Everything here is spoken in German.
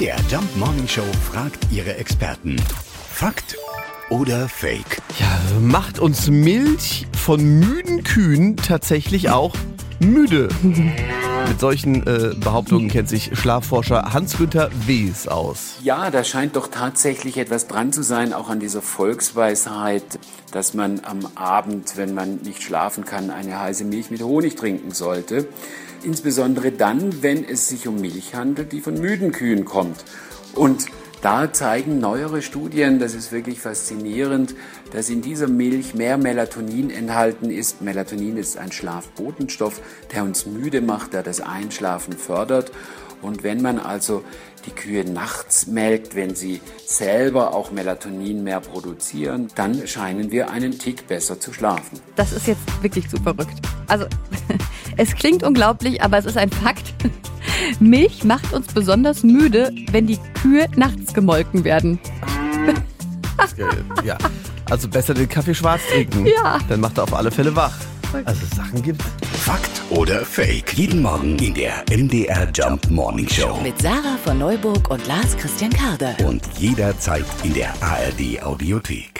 MDR Jump Morning Show fragt ihre Experten. Fakt oder Fake? Ja, macht uns Milch von müden Kühen tatsächlich auch müde? Mit solchen äh, Behauptungen kennt sich Schlafforscher Hans-Günther Wes aus. Ja, da scheint doch tatsächlich etwas dran zu sein, auch an dieser Volksweisheit, dass man am Abend, wenn man nicht schlafen kann, eine heiße Milch mit Honig trinken sollte. Insbesondere dann, wenn es sich um Milch handelt, die von müden Kühen kommt. Und da zeigen neuere Studien, das ist wirklich faszinierend, dass in dieser Milch mehr Melatonin enthalten ist. Melatonin ist ein Schlafbotenstoff, der uns müde macht, der das Einschlafen fördert. Und wenn man also die Kühe nachts melkt, wenn sie selber auch Melatonin mehr produzieren, dann scheinen wir einen Tick besser zu schlafen. Das ist jetzt wirklich zu verrückt. Also, es klingt unglaublich, aber es ist ein Fakt. Milch macht uns besonders müde, wenn die Kühe nachts gemolken werden. ja, also besser den Kaffee schwarz trinken. Ja. Dann macht er auf alle Fälle wach. Also Sachen gibt. Fakt oder Fake? Jeden Morgen in der MDR Jump Morning Show. Mit Sarah von Neuburg und Lars Christian Karde. Und jederzeit in der ARD Audiothek.